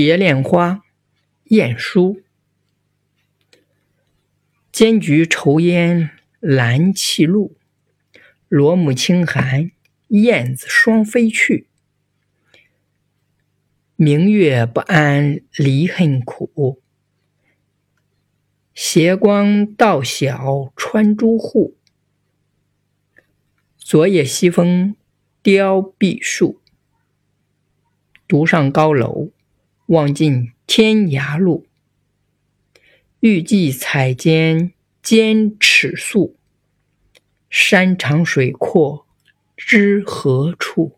蝶恋花，晏殊。间菊愁烟兰泣露，罗幕轻寒燕子双飞去。明月不谙离恨苦，斜光到晓穿朱户。昨夜西风凋碧树，独上高楼，望尽天涯路。欲寄彩笺兼尺素，山长水阔知何处？